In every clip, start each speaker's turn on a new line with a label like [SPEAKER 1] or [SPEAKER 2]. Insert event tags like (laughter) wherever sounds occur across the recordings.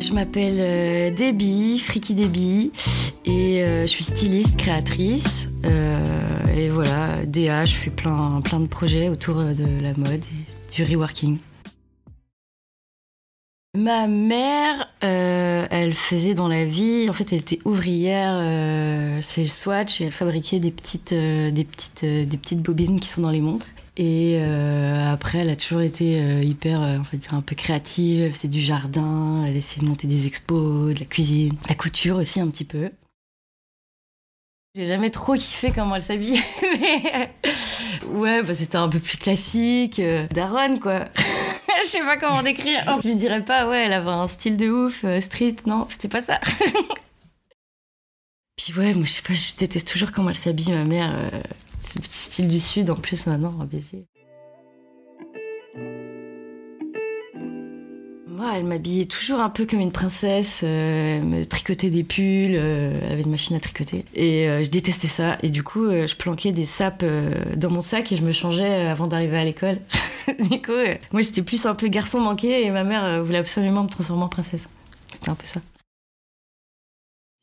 [SPEAKER 1] Je m'appelle euh, Debbie, Freaky Debbie, et euh, je suis styliste, créatrice. Euh, et voilà, DA, je fais plein, plein de projets autour de la mode et du reworking. Ma mère, elle faisait dans la vie, en fait, elle était ouvrière, c'est le Swatch, et elle fabriquait des petites, des, petites, des petites bobines qui sont dans les montres. Et euh, après, elle a toujours été euh, hyper, euh, un peu créative. Elle faisait du jardin, elle essayait de monter des expos, de la cuisine, de la couture aussi un petit peu. J'ai jamais trop kiffé comment elle s'habillait, (laughs) mais ouais, bah, c'était un peu plus classique, daronne quoi. (laughs) (laughs) Je sais pas comment décrire. Je lui dirais pas, ouais, elle avait un style de ouf, street, non, c'était pas ça. (laughs) Puis ouais, moi je sais pas, je déteste toujours comment elle s'habille, ma mère. Ce petit style du sud en plus maintenant, un baiser. Elle m'habillait toujours un peu comme une princesse, euh, me tricotait des pulls, euh, elle avait une machine à tricoter. Et euh, je détestais ça. Et du coup, je planquais des sapes dans mon sac et je me changeais avant d'arriver à l'école. (laughs) du coup, moi j'étais plus un peu garçon manqué et ma mère voulait absolument me transformer en princesse. C'était un peu ça.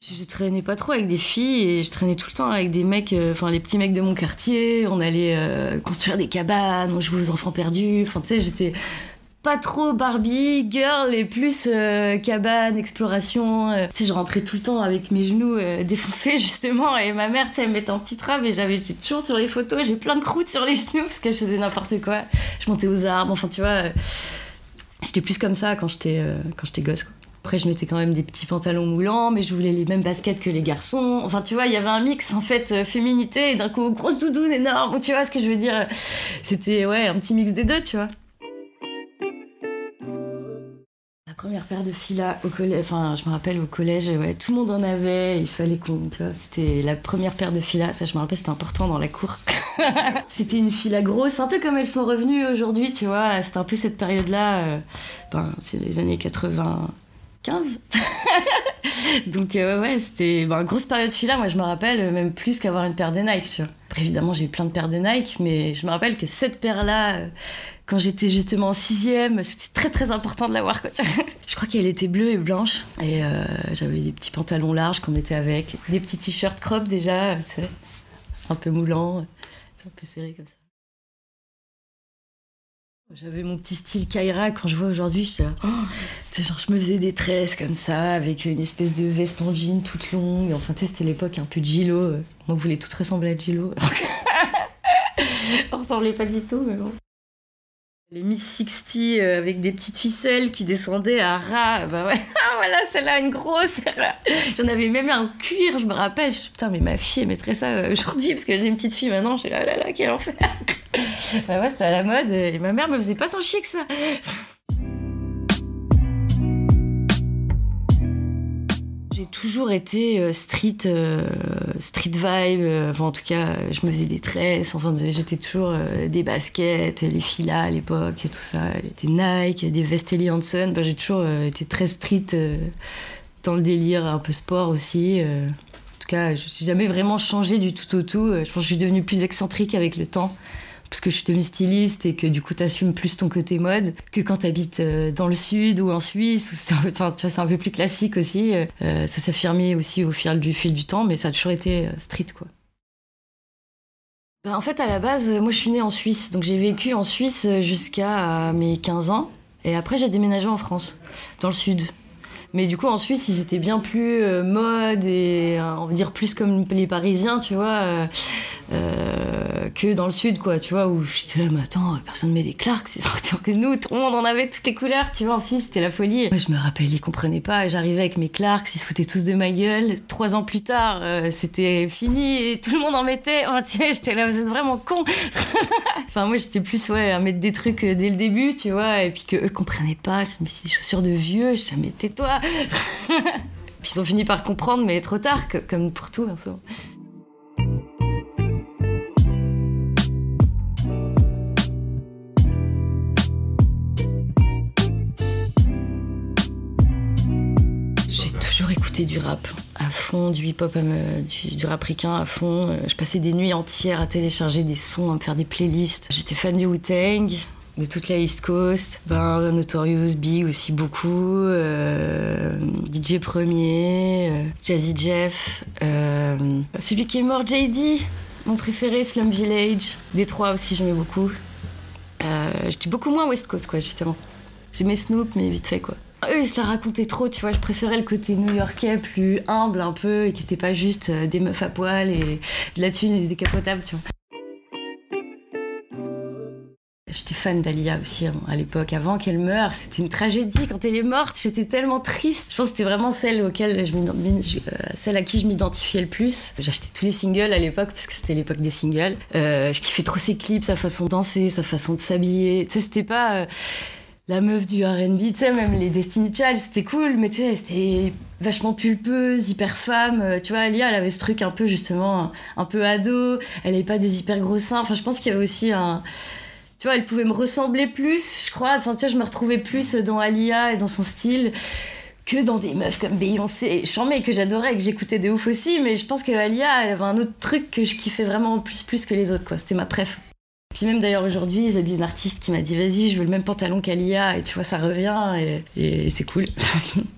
[SPEAKER 1] Je traînais pas trop avec des filles et je traînais tout le temps avec des mecs, euh, enfin les petits mecs de mon quartier. On allait euh, construire des cabanes, on jouait aux enfants perdus. Enfin, tu sais, j'étais pas trop Barbie, girl et plus euh, cabane, exploration. tu sais, je rentrais tout le temps avec mes genoux défoncés (laughs) justement et ma mère, tu sais, elle me mettait en petite robe et j'avais toujours sur les photos, j'ai plein de croûtes sur les (laughs) genoux parce que je faisais n'importe quoi. Je montais aux arbres, enfin tu vois. j'étais plus comme ça quand j'étais quand j'étais gosse. Après, je mettais quand même des petits pantalons moulants, mais je voulais les mêmes baskets que les garçons. Enfin, tu vois, il y avait un mix en fait euh, féminité et d'un coup grosse doudoune énorme. Tu vois ce que je veux dire? C'était ouais un petit mix des deux, tu vois. Première paire de filas au collège, enfin, je me rappelle au collège, ouais, tout le monde en avait. Il fallait qu'on, tu vois, c'était la première paire de filas. Ça, je me rappelle, c'était important dans la cour. (laughs) c'était une fila grosse, un peu comme elles sont revenues aujourd'hui, tu vois. C'était un peu cette période-là. Euh, ben, c'est les années 80. 15. (laughs) Donc euh, ouais, c'était une bah, grosse période filaire, moi je me rappelle, même plus qu'avoir une paire de Nike. Tu vois. Après évidemment j'ai eu plein de paires de Nike, mais je me rappelle que cette paire-là, euh, quand j'étais justement en sixième, c'était très très important de l'avoir. (laughs) je crois qu'elle était bleue et blanche, et euh, j'avais des petits pantalons larges qu'on mettait avec, des petits t-shirts crop déjà, tu sais, un peu moulants, un peu serré comme ça. J'avais mon petit style Kaira quand je vois aujourd'hui, je oh, genre je me faisais des tresses comme ça avec une espèce de veste en jean toute longue. Enfin, c'était l'époque un peu de Gilo. On voulait tout ressembler à Gilo. (laughs) On ressemblait pas du tout, mais bon. Les Miss 60 euh, avec des petites ficelles qui descendaient à ras. Bah ouais, (laughs) ah, voilà, celle-là, une grosse. J'en avais même un cuir, je me rappelle. Je, putain, mais ma fille, elle mettrait ça euh, aujourd'hui parce que j'ai une petite fille maintenant. Je suis là, là, là, quel enfer. (laughs) bah ouais, c'était à la mode et ma mère me faisait pas tant chier que ça. J'ai toujours été euh, street, euh, street vibe. Euh, enfin, en tout cas, je me faisais des tresses. Enfin, j'étais toujours des baskets, les filas à l'époque tout ça. Des Nike, des vestes Hansen. Ben, j'ai toujours été très street dans le délire, un peu sport aussi. en tout cas, je n'ai jamais vraiment changé du tout au tout. Je pense que je suis devenue plus excentrique avec le temps parce que je suis devenue styliste et que du coup t'assumes plus ton côté mode que quand t'habites euh, dans le sud ou en Suisse où c'est un, peu plus classique aussi. Euh, ça s'affirmait aussi au fil du, fil du temps, mais ça a toujours été euh, street quoi. Bah, en fait, à la base, moi je suis née en Suisse, donc j'ai vécu en Suisse jusqu'à mes 15 ans. Et après, j'ai déménagé en France, dans le sud. Mais du coup, en Suisse, ils étaient bien plus mode et on va dire plus comme les Parisiens, tu vois. Euh, que dans le sud, quoi, tu vois, où j'étais là, mais attends, personne met des Clarks, c'est tant que nous, tout le monde en avait toutes les couleurs, tu vois, en Suisse, c'était la folie. Moi, je me rappelle, ils comprenaient pas, j'arrivais avec mes Clarks, ils se foutaient tous de ma gueule. Trois ans plus tard, euh, c'était fini et tout le monde en mettait. Oh, tiens, j'étais là, vous êtes vraiment con. (laughs) enfin, moi, j'étais plus, ouais, à mettre des trucs euh, dès le début, tu vois, et puis que eux comprenaient pas, je me c'est des chaussures de vieux, jamais tais-toi. (laughs) puis ils ont fini par comprendre, mais trop tard, comme pour tout, hein, souvent. du rap à fond, du hip-hop, euh, du, du, rap à fond. Euh, je passais des nuits entières à télécharger des sons, à me faire des playlists. J'étais fan du Wu-Tang. De toute la East Coast. Ben, Notorious Big aussi beaucoup. Euh, DJ Premier, euh, Jazzy Jeff. Euh, celui qui est mort, JD, mon préféré, Slum Village. Détroit aussi, j'aimais beaucoup. J'étais beaucoup moins West Coast, quoi, justement. J'aimais Snoop, mais vite fait, quoi. Eux, ils se la racontaient trop, tu vois. Je préférais le côté new-yorkais, plus humble un peu, et qui était pas juste des meufs à poil et de la thune et des décapotables, tu vois. J'étais fan d'Alia aussi hein, à l'époque, avant qu'elle meure. C'était une tragédie. Quand elle est morte, j'étais tellement triste. Je pense que c'était vraiment celle, auquel je euh, celle à qui je m'identifiais le plus. J'achetais tous les singles à l'époque, parce que c'était l'époque des singles. Euh, je kiffais trop ses clips, sa façon de danser, sa façon de s'habiller. Tu sais, c'était pas... Euh, la meuf du R&B, tu sais, même les Destiny Child, c'était cool, mais tu sais, c'était vachement pulpeuse, hyper femme. Tu vois, Alia, elle avait ce truc un peu, justement, un peu ado. Elle avait pas des hyper gros seins. Enfin, je pense qu'il y avait aussi un elle pouvait me ressembler plus, je crois. Enfin, tu vois, je me retrouvais plus dans Alia et dans son style que dans des meufs comme Beyoncé et que j'adorais et que j'écoutais de ouf aussi. Mais je pense que Alia, elle avait un autre truc que je kiffais vraiment plus plus que les autres, quoi. C'était ma préf. Puis même d'ailleurs aujourd'hui, j'ai vu une artiste qui m'a dit vas-y, je veux le même pantalon qu'Alia et tu vois, ça revient et c'est cool. (laughs)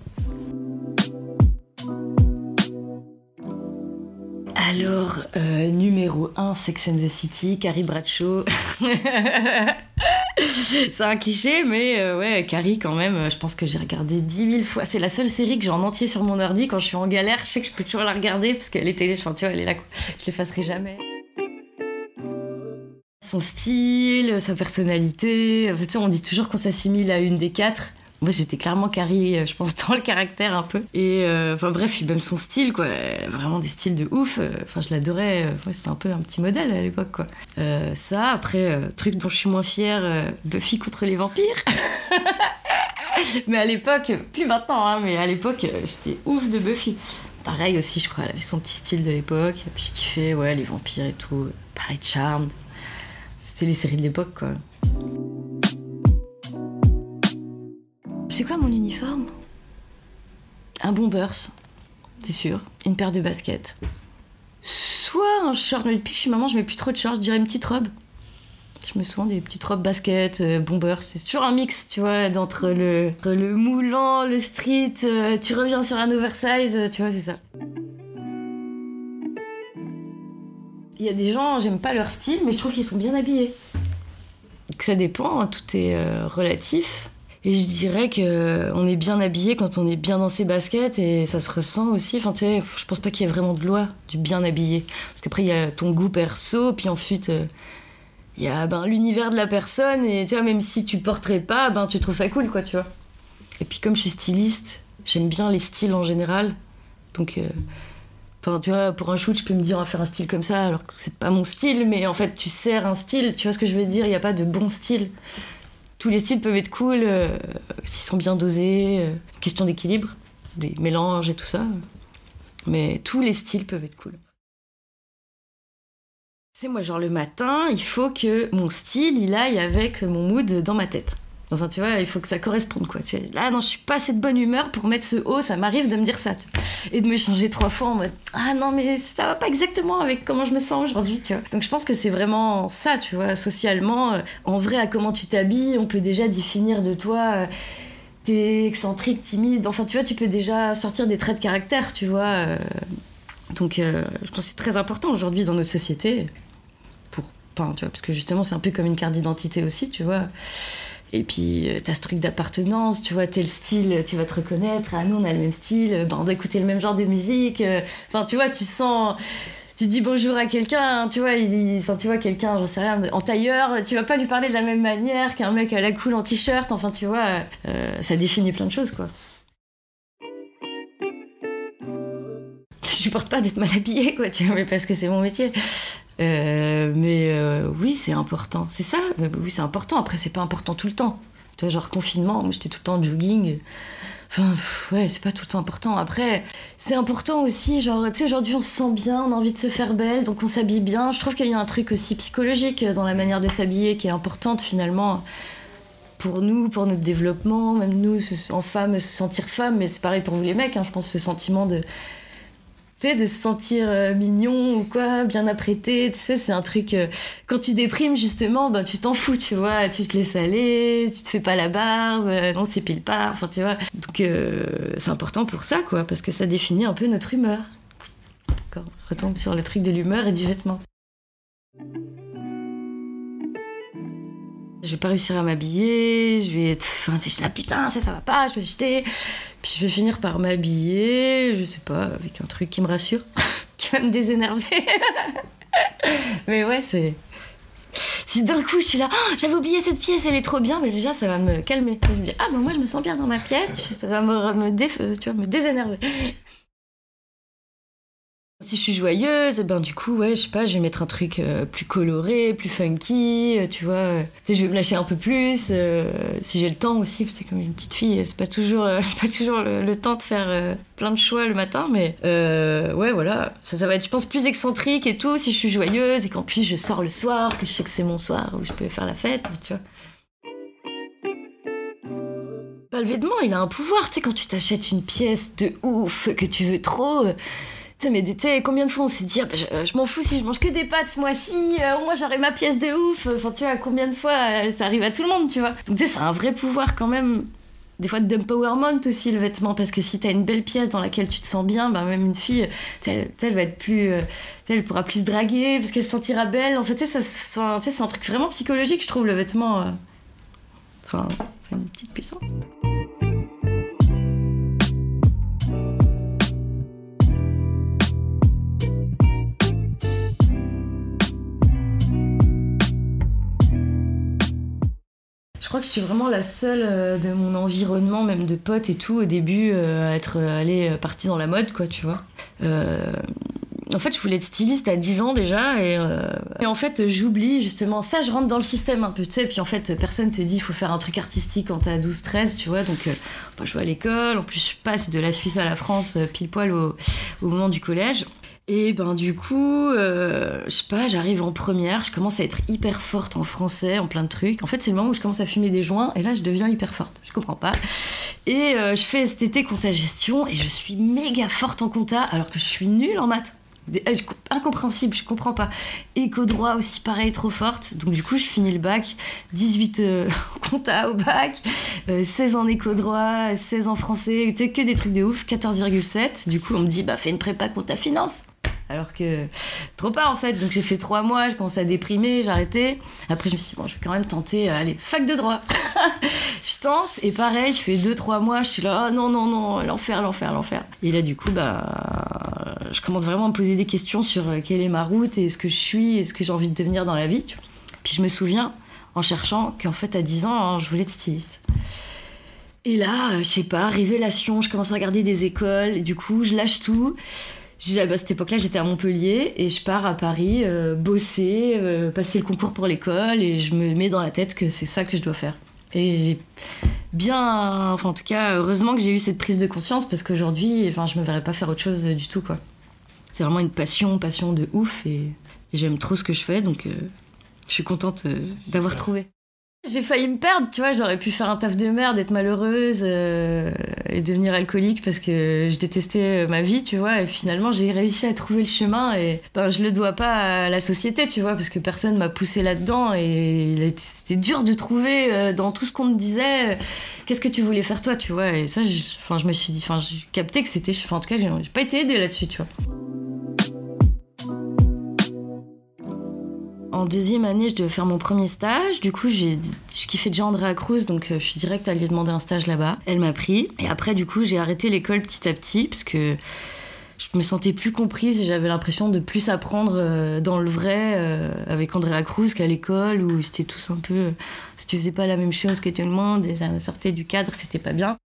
[SPEAKER 1] Alors, euh, numéro 1, Sex and the City, Carrie Bradshaw. (laughs) c'est un cliché, mais euh, ouais, Carrie, quand même, euh, je pense que j'ai regardé 10 000 fois. C'est la seule série que j'ai en entier sur mon ordi quand je suis en galère. Je sais que je peux toujours la regarder parce qu'elle est télé, tu vois, elle est là, je l'effacerai jamais. Son style, sa personnalité. En fait, on dit toujours qu'on s'assimile à une des quatre. Moi, j'étais clairement Carrie, euh, je pense, (laughs) dans le caractère un peu. Et euh, enfin, bref, même son style, quoi. vraiment des styles de ouf. Euh, enfin, je l'adorais. c'était un peu un petit modèle à l'époque, quoi. ça, après, truc dont je suis moins fière, Buffy contre les vampires. (laughs) mais à l'époque, plus maintenant, hein, mais à l'époque, j'étais ouf de Buffy. Pareil aussi, je crois, elle avait son petit style de l'époque. Puis je kiffais, ouais, les vampires et tout. Pareil, Charmed. C'était les séries de l'époque, quoi. C'est quoi mon uniforme? Un bombers, c'est sûr. Une paire de baskets. Soit un short, mais depuis que je suis maman, je mets plus trop de shorts, je dirais une petite robe. Je mets souvent des petites robes baskets, euh, bombers. C'est toujours un mix, tu vois, d'entre le, le moulant, le street, euh, tu reviens sur un oversize, euh, tu vois, c'est ça. Il y a des gens, j'aime pas leur style, mais je trouve qu'ils sont bien habillés. Donc ça dépend, hein, tout est relatif. Et je dirais que on est bien habillé quand on est bien dans ses baskets et ça se ressent aussi. Enfin, tu sais, je pense pas qu'il y ait vraiment de loi du bien habillé. Parce qu'après, il y a ton goût perso, puis ensuite, euh, il y a ben, l'univers de la personne. Et tu vois, même si tu porterais pas, ben, tu trouves ça cool, quoi, tu vois. Et puis, comme je suis styliste, j'aime bien les styles en général. Donc, euh, tu vois, pour un shoot, je peux me dire, on va faire un style comme ça, alors que c'est pas mon style, mais en fait, tu sers un style, tu vois ce que je veux dire, il n'y a pas de bon style tous les styles peuvent être cool euh, s'ils sont bien dosés. Euh, question d'équilibre, des mélanges et tout ça. Mais tous les styles peuvent être cool. C'est moi, genre le matin, il faut que mon style, il aille avec mon mood dans ma tête. Enfin, tu vois, il faut que ça corresponde, quoi. là, non, je suis pas assez de bonne humeur pour mettre ce haut, ça m'arrive de me dire ça. Et de me changer trois fois en mode Ah non, mais ça va pas exactement avec comment je me sens aujourd'hui, tu vois. Donc, je pense que c'est vraiment ça, tu vois, socialement. Euh, en vrai, à comment tu t'habilles, on peut déjà définir de toi. Euh, t'es excentrique, timide. Enfin, tu vois, tu peux déjà sortir des traits de caractère, tu vois. Euh. donc, je pense que c'est très important aujourd'hui dans notre société. Pour. Enfin, tu vois, parce que justement, c'est un peu comme une carte d'identité aussi, tu vois et puis, euh, t'as ce truc d'appartenance, tu vois, tel style, tu vas te reconnaître. Ah, nous, on a le même style, bah, on doit écouter le même genre de musique. Euh. Enfin, tu vois, tu sens. Tu dis bonjour à quelqu'un, tu vois, enfin, tu vois, quelqu'un, j'en sais rien, en tailleur, tu vas pas lui parler de la même manière qu'un mec à la cool en t-shirt. Enfin, tu vois, euh, ça définit plein de choses, quoi. (laughs) Je supporte pas d'être mal habillée, quoi, tu vois, mais parce que c'est mon métier. Euh, mais euh, oui, c'est important. C'est ça, euh, oui, c'est important. Après, c'est pas important tout le temps. Tu vois, genre confinement, moi j'étais tout le temps en jogging. Enfin, ouais, c'est pas tout le temps important. Après, c'est important aussi, genre, tu sais, aujourd'hui on se sent bien, on a envie de se faire belle, donc on s'habille bien. Je trouve qu'il y a un truc aussi psychologique dans la manière de s'habiller qui est importante finalement pour nous, pour notre développement, même nous, en femmes, se sentir femme, mais c'est pareil pour vous les mecs, hein, je pense, ce sentiment de de se sentir euh, mignon ou quoi, bien apprêté, tu sais, c'est un truc. euh, quand tu déprimes, justement, ben, tu t'en fous, tu vois, tu te laisses aller, tu te fais pas la barbe, euh, on s'épile pas, enfin, tu vois. Donc, euh, c'est important pour ça, quoi, parce que ça définit un peu notre humeur. On retombe sur le truc de l'humeur et du vêtement. Je vais pas réussir à m'habiller, je vais être. Enfin, je là, putain, ça, ça va pas, je vais jeter. Puis je vais finir par m'habiller, je sais pas, avec un truc qui me rassure, (laughs) qui va me désénerver. (laughs) Mais ouais, c'est. Si d'un coup je suis là, Oh, j'avais oublié cette pièce, elle est trop bien, mais déjà ça va me calmer. Je me ah ben moi je me sens bien dans ma pièce, ça va me, me, euh, tu vois, me désénerver. Si je suis joyeuse, ben du coup, ouais, je sais pas, je vais mettre un truc euh, plus coloré, plus funky, euh, tu vois. euh, je vais me lâcher un peu plus, si j'ai le temps aussi, parce que comme une petite fille, c'est pas toujours, (laughs) pas toujours le, temps de faire plein de choix le matin, mais ouais, voilà, ça, ça va être, je pense, plus excentrique et tout, si je suis joyeuse et qu'en plus je sors le soir, que je sais que c'est mon soir où je peux faire la fête, tu vois. Le vêtement, il a un pouvoir, tu sais, quand tu t'achètes une pièce de ouf que tu veux trop. Euh, tu sais, mais tu combien de fois on s'est dit, ah, bah, je, je m'en fous si je mange que des pâtes ce mois-ci, euh, moins j'aurai ma pièce de ouf. Enfin, tu vois, combien de fois euh, ça arrive à tout le monde, tu vois. Donc, tu sais, c'est un vrai pouvoir quand même. Des fois, d'empowerment aussi, le vêtement, parce que si t'as une belle pièce dans laquelle tu te sens bien, bah, même une fille, elle, va être plus. euh, elle pourra plus se draguer, parce qu'elle se sentira belle. En fait, tu sais, c'est un truc vraiment psychologique, je trouve, le vêtement. euh. Enfin, c'est une petite puissance. Je crois que je suis vraiment la seule euh, de mon environnement, même de potes et tout, au début, euh, à être euh, allée partie dans la mode, quoi, tu vois. En fait, je voulais être styliste à 10 ans déjà, et, en fait, j'oublie justement ça, je rentre dans le système un peu, tu sais, puis en fait, personne te dit il faut faire un truc artistique quand t'as 12-13, tu vois, donc je vais à l'école, en plus, je passe de la Suisse à la France pile poil au moment du collège. Et ben du coup, euh, je sais pas, j'arrive en première, je commence à être hyper forte en français, en plein de trucs. En fait, c'est le moment où je commence à fumer des joints, et là, je deviens hyper forte. Je comprends pas. Et euh, je fais STT compta gestion, et je suis méga forte en compta, alors que je suis nulle en maths. Euh, incompréhensible, je comprends pas. Éco droit aussi pareil, trop forte. Donc du coup, je finis le bac, 18 euh, (laughs) compta au bac, euh, 16 en éco droit, 16 en français, que des trucs de ouf, 14,7. Du coup, on me dit, bah fais une prépa compta finance. Alors que trop pas en fait. Donc j'ai fait trois mois, je commençais à déprimer, j'ai. Après je me suis dit, bon, je vais quand même tenter, euh, allez, fac de droit. (laughs) je tente, et pareil, je fais deux, trois mois, je suis là, oh non, non, non, l'enfer, l'enfer, l'enfer. Et là, du coup, bah, je commence vraiment à me poser des questions sur euh, quelle est ma route et ce que je suis et ce que j'ai envie de devenir dans la vie. Puis je me souviens, en cherchant, qu'en fait, à 10 ans, hein, je voulais être styliste. Et là, euh, je sais pas, révélation, je commence à regarder des écoles, du coup, je lâche tout. J'ai- À cette époque-là, j'étais à Montpellier et je pars à Paris euh, bosser, passer le concours pour l'école et je me mets dans la tête que c'est ça que je dois faire. Et j'ai bien, enfin en tout cas, heureusement que j'ai eu cette prise de conscience parce qu'aujourd'hui, enfin, je me verrais pas faire autre chose du tout quoi. C'est vraiment une passion, passion de ouf et, et j'aime trop ce que je fais donc euh, je suis contente euh, d'avoir trouvé. J'ai failli me perdre, tu vois, j'aurais pu faire un taf de merde, être malheureuse euh, et devenir alcoolique parce que je détestais ma vie, tu vois, et finalement j'ai réussi à trouver le chemin et ben, je le dois pas à la société, tu vois, parce que personne m'a poussé là-dedans et c'était dur de trouver euh, dans tout ce qu'on me disait euh, qu'est-ce que tu voulais faire toi, tu vois, et ça, je, enfin, je me suis dit, enfin, j'ai capté que c'était, enfin, en tout cas, j'ai pas été aidée là-dessus, tu vois. En deuxième année, je devais faire mon premier stage. Du coup, je kiffais déjà Andrea Cruz, donc euh, je suis direct lui demander un stage là-bas. Elle m'a pris. Et après, du coup, j'ai arrêté l'école petit à petit parce que je me sentais plus comprise et j'avais l'impression de plus apprendre euh, dans le vrai euh, avec Andrea Cruz qu'à l'école où c'était tous un peu. si tu faisais pas la même chose que tout le monde et ça sortait du cadre, c'était pas bien.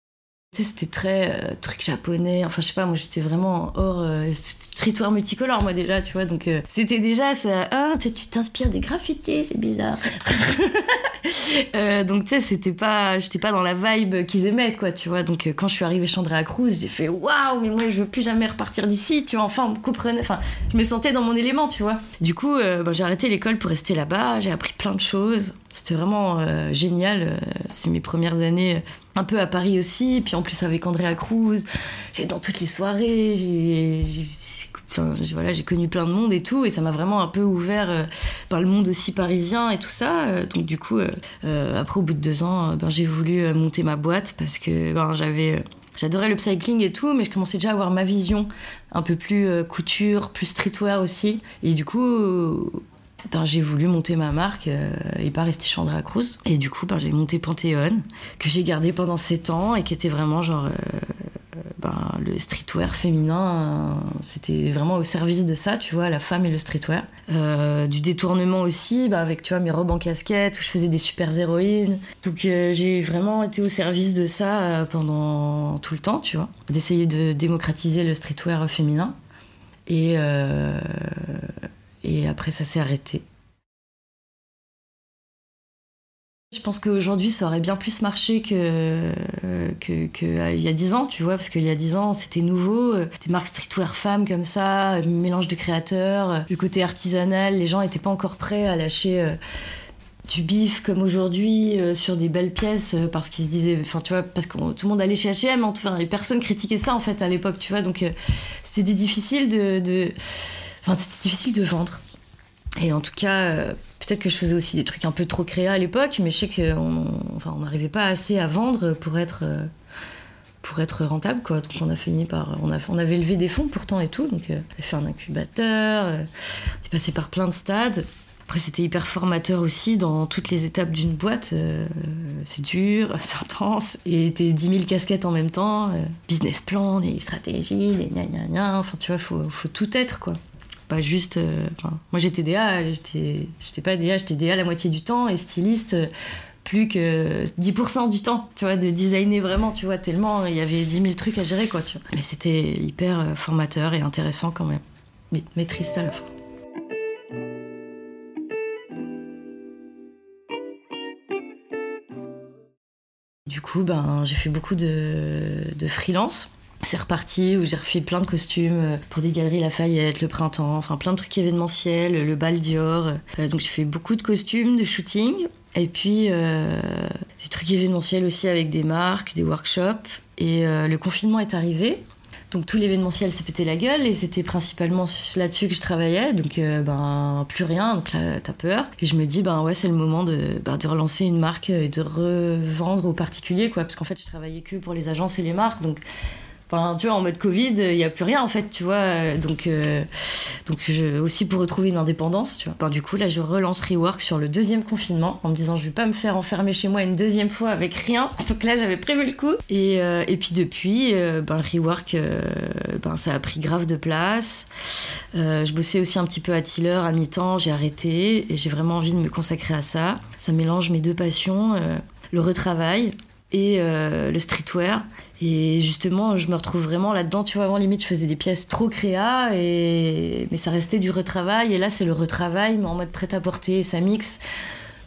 [SPEAKER 1] C'était très euh, truc japonais. Enfin, je sais pas, moi j'étais vraiment hors euh, tritoir multicolore, moi déjà, tu vois. Donc, euh, c'était déjà ça. Ah, tu t'inspires des graffitis, c'est bizarre. (laughs) (laughs) Euh, donc, tu sais, c'était pas. J'étais pas dans la vibe qu'ils aimaient, quoi, tu vois. Donc, euh, quand je suis arrivée chez Andrea Cruz, j'ai fait waouh, mais moi je veux plus jamais repartir d'ici, tu vois. Enfin. Enfin, je me sentais dans mon élément, tu vois. Du coup, euh, bah, j'ai arrêté l'école pour rester là-bas. J'ai appris plein de choses. C'était vraiment génial. C'est mes premières années un peu à Paris aussi. Puis en plus avec Andrea Cruz, j'ai dans toutes les soirées, j'ai j'ai voilà, j'ai connu plein de monde et tout, et ça m'a vraiment un peu ouvert par le monde aussi parisien et tout ça. donc du coup, après au bout de deux ans, ben, j'ai voulu monter ma boîte parce que ben, j'avais J'adorais le cycling et tout, mais je commençais déjà à avoir ma vision un peu plus couture, plus streetwear aussi. Et du coup, ben, j'ai voulu monter ma marque euh, et pas rester Chandra Cruz. Et du coup, ben, j'ai monté Panthéon, que j'ai gardé pendant 7 ans et qui était vraiment genre. Euh, ben, le streetwear féminin, c'était vraiment au service de ça, tu vois, la femme et le streetwear. Euh, du détournement aussi, ben, avec tu vois, mes robes en casquette où je faisais des super héroïnes. Donc j'ai vraiment été au service de ça pendant tout le temps, tu vois, d'essayer de démocratiser le streetwear féminin. Et après, ça s'est arrêté. Je pense qu'aujourd'hui, ça aurait bien plus marché que, que, que, y a dix ans, tu vois, parce qu'il y a dix ans, c'était nouveau. Des marques streetwear femmes comme ça, mélange de créateurs, le côté artisanal, les gens n'étaient pas encore prêts à lâcher euh, du bif comme aujourd'hui euh, sur des belles pièces euh, parce qu'ils se disaient, enfin tu vois, parce que tout le monde allait chez H&M, enfin, et personne critiquait ça en fait à l'époque, tu vois, donc c'était difficile de Enfin, c'était difficile de vendre. Et en tout cas, euh, peut-être que je faisais aussi des trucs un peu trop créa à l'époque, mais je sais qu'on n'arrivait pas assez à vendre pour être, euh, pour être rentable. Quoi. Donc on a fini par. On, a, on avait levé des fonds pourtant et tout. Donc euh, on a fait un incubateur, on est passé par plein de stades. Après, c'était hyper formateur aussi dans toutes les étapes d'une boîte. c'est dur, (laughs) c'est intense. Et t'es 10 000 casquettes en même temps. business plan, des stratégies, des gna gna gna. Enfin, tu vois, faut, faut tout être, quoi pas juste. Euh, moi j'étais DA, j'étais pas DA, j'étais DA la moitié du temps et styliste euh, plus que 10% du temps, tu vois, de designer vraiment, tu vois, tellement il y avait 10 000 trucs à gérer, quoi, tu vois. Mais c'était hyper euh, formateur et intéressant quand même. Mais, triste à la fin. Du coup, ben, j'ai fait beaucoup de freelance c'est reparti où j'ai refait plein de costumes euh, pour des galeries Lafayette, le printemps, enfin plein de trucs événementiels, le bal Dior. Euh, donc j'ai fait beaucoup de costumes, de shooting. Et puis euh, des trucs événementiels aussi avec des marques, des workshops. Et le confinement est arrivé. Donc tout l'événementiel s'est pété la gueule et c'était principalement là-dessus que je travaillais. Donc ben plus rien, donc là t'as peur. Et je me dis ben ouais c'est le moment de, ben, de relancer une marque et de revendre aux particuliers quoi. Parce qu'en fait je travaillais que pour les agences et les marques. Enfin, tu vois, en mode Covid, il n'y a plus rien en fait, tu vois. Donc, euh, donc je, aussi pour retrouver une indépendance, tu vois. du coup, là, je relance Rework sur le deuxième confinement en me disant, je vais pas me faire enfermer chez moi une deuxième fois avec rien. (laughs) Donc là, j'avais prévu le coup. Et, euh, puis depuis, euh, ben, Rework, ben, ça a pris grave de place. je bossais aussi un petit peu à Tiller à mi-temps, j'ai arrêté et j'ai vraiment envie de me consacrer à ça. Ça mélange mes deux passions, le retravail et le streetwear. Et justement, je me retrouve vraiment là-dedans. Tu vois, avant, limite, je faisais des pièces trop créa, et... mais ça restait du retravail. Et là, c'est le retravail, mais en mode prêt-à-porter. Ça mixe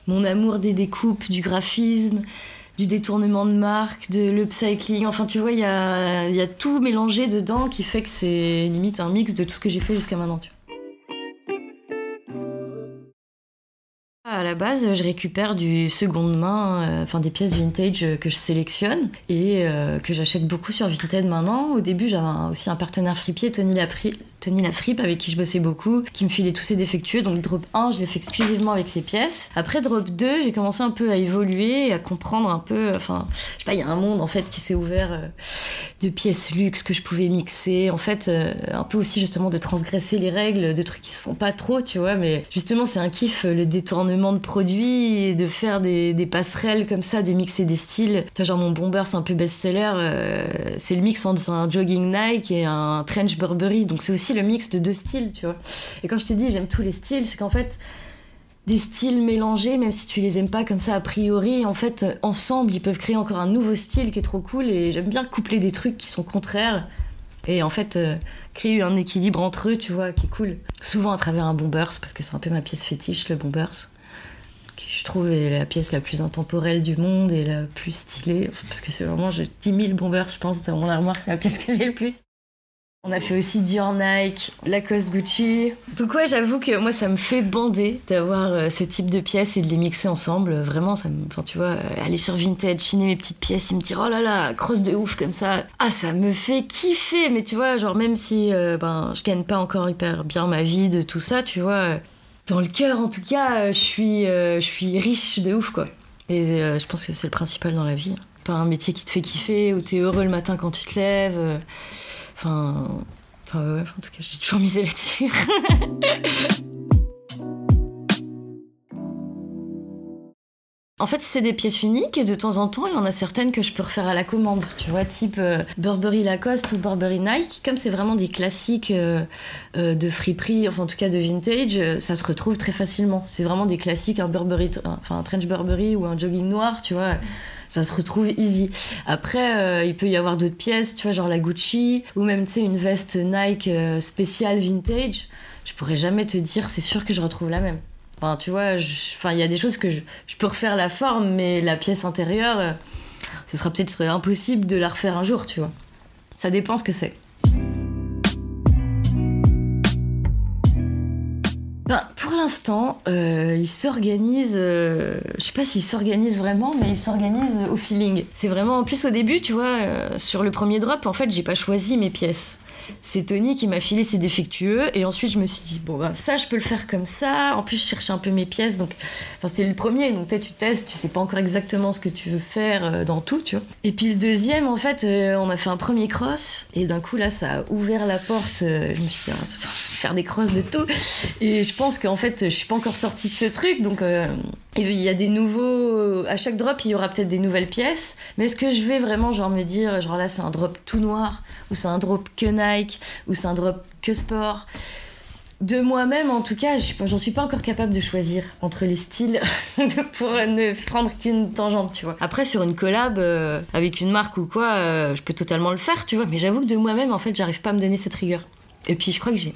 [SPEAKER 1] mon amour des découpes, du graphisme, du détournement de marque, de l'upcycling. Enfin, tu vois, il y a, y a, tout mélangé dedans qui fait que c'est limite un mix de tout ce que j'ai fait jusqu'à maintenant. Tu vois. À la base, je récupère du seconde main, euh, enfin des pièces vintage que je sélectionne et euh, que j'achète beaucoup sur Vinted maintenant. Au début, j'avais aussi un partenaire fripier, Tony Lapri, Tony La Fripe, avec qui je bossais beaucoup, qui me filait tous ses défectueux. Donc drop 1, je l'ai fait exclusivement avec ses pièces. Après drop 2, j'ai commencé un peu à évoluer, à comprendre un peu. Enfin, je sais pas, il y a un monde en fait qui s'est ouvert euh, de pièces luxe que je pouvais mixer. En fait, euh, un peu aussi justement de transgresser les règles, de trucs qui se font pas trop, tu vois. Mais justement, c'est un kiff le détournement de produits et de faire des, passerelles comme ça, de mixer des styles. Tu vois, genre mon bomber, c'est un peu best-seller. Euh, c'est le mix entre un jogging Nike et un trench Burberry. Donc c'est aussi le mix de deux styles, tu vois. Et quand je te dis j'aime tous les styles, c'est qu'en fait, des styles mélangés, même si tu les aimes pas comme ça a priori, en fait, ensemble, ils peuvent créer encore un nouveau style qui est trop cool. Et j'aime bien coupler des trucs qui sont contraires. Et en fait, euh, créer un équilibre entre eux, tu vois, qui est cool. Souvent à travers un bombers, parce que c'est un peu ma pièce fétiche, le bombers. Je trouve, est la pièce la plus intemporelle du monde et la plus stylée. parce que c'est vraiment, j'ai 10 000 bombers, je pense, dans mon armoire, c'est la pièce que j'ai le plus. On a fait aussi Dior Nike, Lacoste Gucci. Donc ouais, j'avoue que moi ça me fait bander d'avoir euh, ce type de pièces et de les mixer ensemble. Vraiment, ça me, enfin tu vois, euh, aller sur Vintage, chiner mes petites pièces et me dire oh là là, crosse de ouf comme ça. Ah ça me fait kiffer. Mais tu vois, genre même si euh, ben je gagne pas encore hyper bien ma vie de tout ça, tu vois, dans le cœur en tout cas, je suis, je suis riche de ouf quoi. Et je pense que c'est le principal dans la vie. Pas un métier qui te fait kiffer, où t'es heureux le matin quand tu te lèves. Enfin, enfin ouais, en tout cas, j'ai toujours misé là-dessus. (laughs) En fait, c'est des pièces uniques et de temps en temps, il y en a certaines que je peux refaire à la commande. Tu vois, type euh, Burberry Lacoste ou Burberry Nike. Comme c'est vraiment des classiques euh, euh, de friperie, enfin en tout cas de vintage, ça se retrouve très facilement. C'est vraiment des classiques, un Burberry, enfin un trench Burberry ou un jogging noir, tu vois ça se retrouve easy. Après, il peut y avoir d'autres pièces, tu vois, genre la Gucci, ou même, tu sais, une veste Nike spéciale vintage. Je pourrais jamais te dire, c'est sûr que je retrouve la même. Enfin, tu vois, enfin, il y a des choses que je, peux refaire la forme, mais la pièce intérieure, euh, ce sera peut-être impossible de la refaire un jour, tu vois. Ça dépend ce que c'est. Ben, pour l'instant, euh, il s'organise. Euh, je sais pas s'il s'organise vraiment, mais il s'organise au feeling. C'est vraiment en plus au début, tu vois, sur le premier drop, en fait, j'ai pas choisi mes pièces c'est Tony qui m'a filé ses défectueux. Et ensuite, je me suis dit, bon, ben, ça, je peux le faire comme ça. En plus, je cherchais un peu mes pièces. Donc, enfin, c'était le premier. Donc, tu testes, tu sais pas encore exactement ce que tu veux faire euh, dans tout, tu vois. Et puis, le deuxième, en fait, euh, on a fait un premier cross. Et d'un coup, là, ça a ouvert la porte. Euh, je me suis dit, ah, faire des crosses de tout. Et je pense qu'en fait, je suis pas encore sortie de ce truc. Donc, il y a des nouveaux. À chaque drop, il y aura peut-être des nouvelles pièces. Mais est-ce que je vais vraiment, genre, me dire, genre là, c'est un drop tout noir ou c'est un drop que Ou c'est un drop que sport. De moi-même, en tout cas, j'en suis pas encore capable de choisir entre les styles (laughs) pour ne prendre qu'une tangente, tu vois. Après, sur une collab euh, avec une marque ou quoi, euh, je peux totalement le faire, tu vois. Mais j'avoue que de moi-même, en fait, j'arrive pas à me donner cette rigueur. Et puis, je crois que j'ai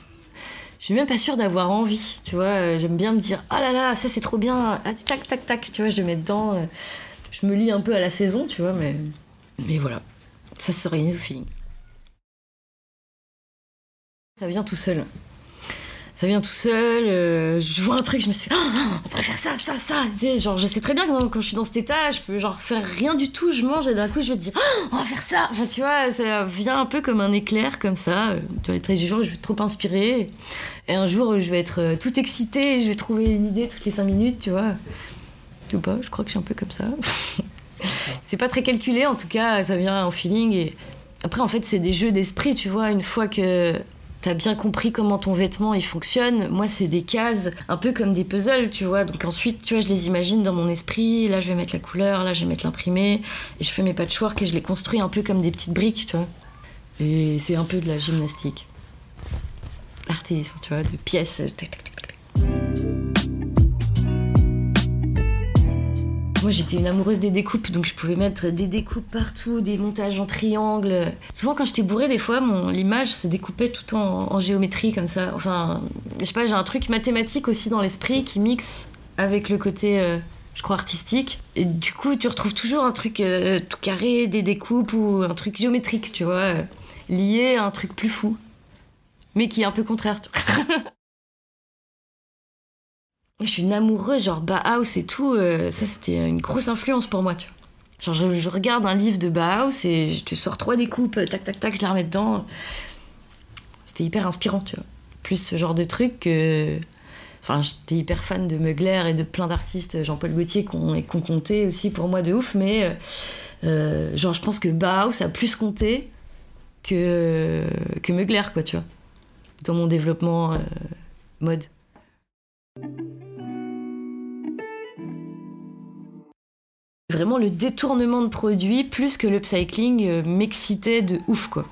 [SPEAKER 1] je suis même pas sûre d'avoir envie, tu vois. Euh, j'aime bien me dire, oh là là, ça c'est trop bien, ah, tac, tac, tac, tu vois, je mets dedans. je me lis un peu à la saison, tu vois, mais, mais voilà, ça s'organise au feeling. Ça vient tout seul. Ça vient tout seul. Euh, je vois un truc, je me suis dit, oh, on pourrait faire ça, ça, ça. genre, je sais très bien que quand je suis dans cet état, je peux genre faire rien du tout. Je mange et d'un coup, je vais dire, oh, on va faire ça. Enfin, tu vois, ça vient un peu comme un éclair, comme ça. Tu vois, des jours, je vais être trop inspirée. Et un jour, je vais être euh, tout excitée. Et je vais trouver une idée toutes les cinq minutes, tu vois. Ou pas, je crois que je suis un peu comme ça. (laughs) c'est pas très calculé, en tout cas, ça vient en feeling. Et après, en fait, c'est des jeux d'esprit, tu vois. Une fois que t'as bien compris comment ton vêtement il fonctionne. Moi, c'est des cases, un peu comme des puzzles, tu vois. Donc ensuite, tu vois, je les imagine dans mon esprit. Là, je vais mettre la couleur, là, je vais mettre l'imprimé. Et je fais mes patchwork et je les construis un peu comme des petites briques, tu vois. Et c'est un peu de la gymnastique. Arte, tu vois, de pièces. Moi, j'étais une amoureuse des découpes, donc je pouvais mettre des découpes partout, des montages en triangle. Souvent, quand j'étais bourrée, des fois, mon l'image se découpait tout en, géométrie comme ça. Enfin, je sais pas, j'ai un truc mathématique aussi dans l'esprit qui mixe avec le côté, euh, je crois, artistique. Et du coup, tu retrouves toujours un truc euh, tout carré, des découpes ou un truc géométrique, tu vois, euh, lié à un truc plus fou, mais qui est un peu contraire. (laughs) Je suis une amoureuse, genre Bauhaus et tout. Euh, ça, c'était une grosse influence pour moi, tu. Genre, je, regarde un livre de Bauhaus et je sors trois découpes, tac, tac, tac, je les remets dedans. C'était hyper inspirant, tu vois. Plus ce genre de truc que. Enfin, j'étais hyper fan de Mugler et de plein d'artistes, Jean-Paul Gaultier, qu'on qu compté aussi pour moi de ouf, mais euh, euh, genre, je pense que Bauhaus a plus compté que, que Mugler, quoi, tu vois, dans mon développement mode. Vraiment, le détournement de produits, plus que l'upcycling, euh, m'excitait de ouf, quoi.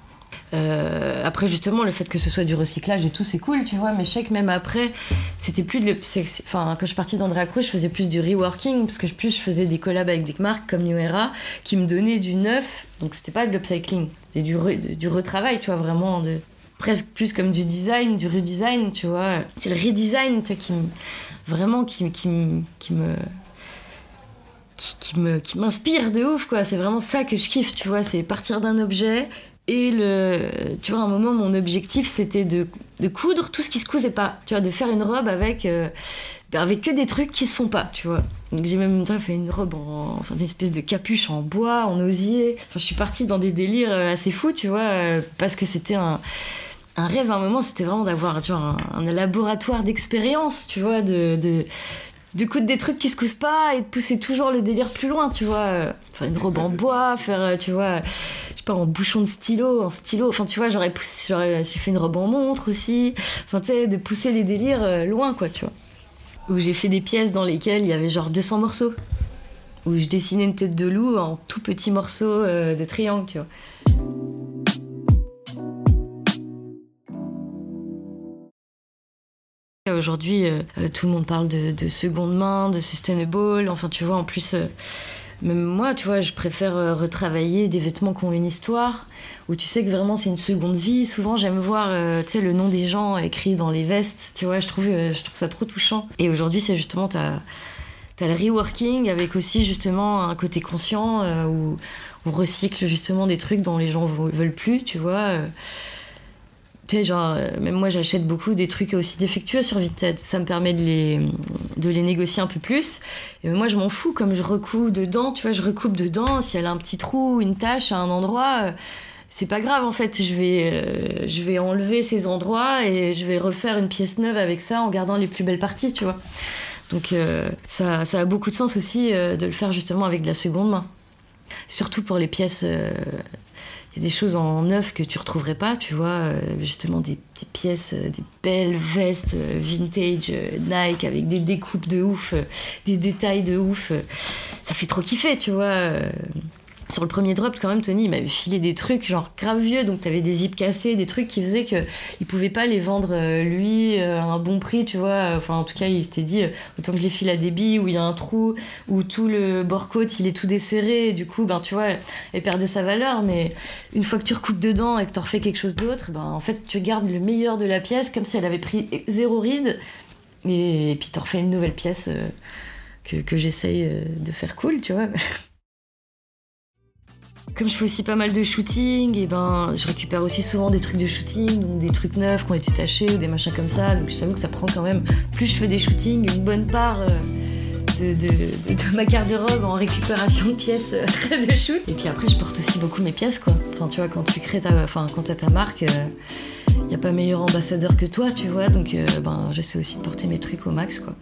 [SPEAKER 1] Euh, après, justement, le fait que ce soit du recyclage et tout, c'est cool, tu vois. Mais je sais que même après, c'était plus de Enfin, quand je partie d'Andrea Cruz, je faisais plus du reworking, parce que plus je faisais des collabs avec des marques comme New Era, qui me donnaient du neuf. Donc, c'était pas de l'upcycling, c'était du, du retravail, tu vois, vraiment. De, presque plus comme du design, du redesign, tu vois. C'est le redesign, tu qui vraiment qui, qui, qui me qui, me qui m'inspire de ouf quoi c'est vraiment ça que je kiffe tu vois c'est partir d'un objet Et le, tu vois, à un moment, mon objectif, c'était de, de, coudre tout ce qui se cousait pas. Tu vois, de faire une robe avec, euh, avec que des trucs qui se font pas, tu vois. Donc j'ai même fait une robe en, enfin, une espèce de capuche en bois, en osier. Enfin, je suis partie dans des délires euh, assez fous, tu vois, euh, parce que c'était un, un rêve à un moment, c'était vraiment d'avoir, tu vois, un, laboratoire d'expérience, tu vois, de de coudre des trucs qui se cousent pas et de pousser toujours le délire plus loin, tu vois. Faire une robe en bois, faire, euh, tu vois, je sais pas, en bouchon de stylo, en stylo. Enfin, tu vois, j'aurais poussé, j'aurais fait une robe en montre aussi. Enfin, tu sais, de pousser les délires euh, loin, quoi, tu vois. Où j'ai fait des pièces dans lesquelles il y avait genre 200 morceaux. Où je dessinais une tête de loup en tout petits morceaux euh, de triangle, tu vois. Aujourd'hui, euh, euh, tout le monde parle de, de, seconde main, de sustainable. Enfin, tu vois, en plus, euh, même moi, tu vois, je préfère retravailler des vêtements qui ont une histoire, où tu sais que vraiment c'est une seconde vie. Souvent, j'aime voir, tu sais, le nom des gens écrit dans les vestes. Tu vois, je trouve, je trouve ça trop touchant. Et aujourd'hui, c'est justement ta T'as le reworking avec aussi justement un côté conscient où on recycle justement des trucs dont les gens veulent plus, tu vois. Tu sais, genre, euh, même moi j'achète beaucoup des trucs aussi défectueux sur Vinted. Ça me permet de les, de les négocier un peu plus. Et moi je m'en fous, comme je recoupe dedans, tu vois, je recoupe dedans. Si elle a un petit trou, une tache à un endroit, euh, c'est pas grave en fait. Je vais, euh, je vais enlever ces endroits et je vais refaire une pièce neuve avec ça en gardant les plus belles parties, tu vois. Donc ça, ça, a beaucoup de sens aussi de le faire justement avec de la seconde main. Surtout pour les pièces des choses en neuf que tu retrouverais pas, tu vois, euh, justement des, pièces, euh, des belles vestes euh, vintage Nike avec des découpes de ouf, des détails de ouf. Ça fait trop kiffer, tu vois. Sur le premier drop, quand même, Tony, il m'avait filé des trucs genre grave vieux, donc t'avais des zips cassés, des trucs qui faisaient qu'il pouvait pas les vendre lui à un bon prix, tu vois. Enfin, en tout cas, il s'était dit autant que je les file à billes où il y a un trou, où tout le bord côte il est tout desserré, du coup, ben tu vois, elle perd de sa valeur, mais une fois que tu recoupes dedans et que t'en refais quelque chose d'autre, ben en fait, tu gardes le meilleur de la pièce comme si elle avait pris zéro ride, et, puis t'en refais une nouvelle pièce que, que j'essaye de faire cool, tu vois. (laughs) Comme je fais aussi pas mal de shooting, et ben je récupère aussi souvent des trucs de shooting, donc des trucs neufs qui ont été tachés ou des machins comme ça. Donc je t'avoue que ça prend quand même, plus je fais des shootings, une bonne part euh, de, de, de, ma garde-robe en récupération de pièces euh, (laughs) de shoot. Et puis après, je porte aussi beaucoup mes pièces, quoi. Enfin, tu vois, quand tu crées ta, enfin, quand t'as ta marque, il euh, n'y a pas meilleur ambassadeur que toi, tu vois. Donc, ben, j'essaie aussi de porter mes trucs au max, quoi.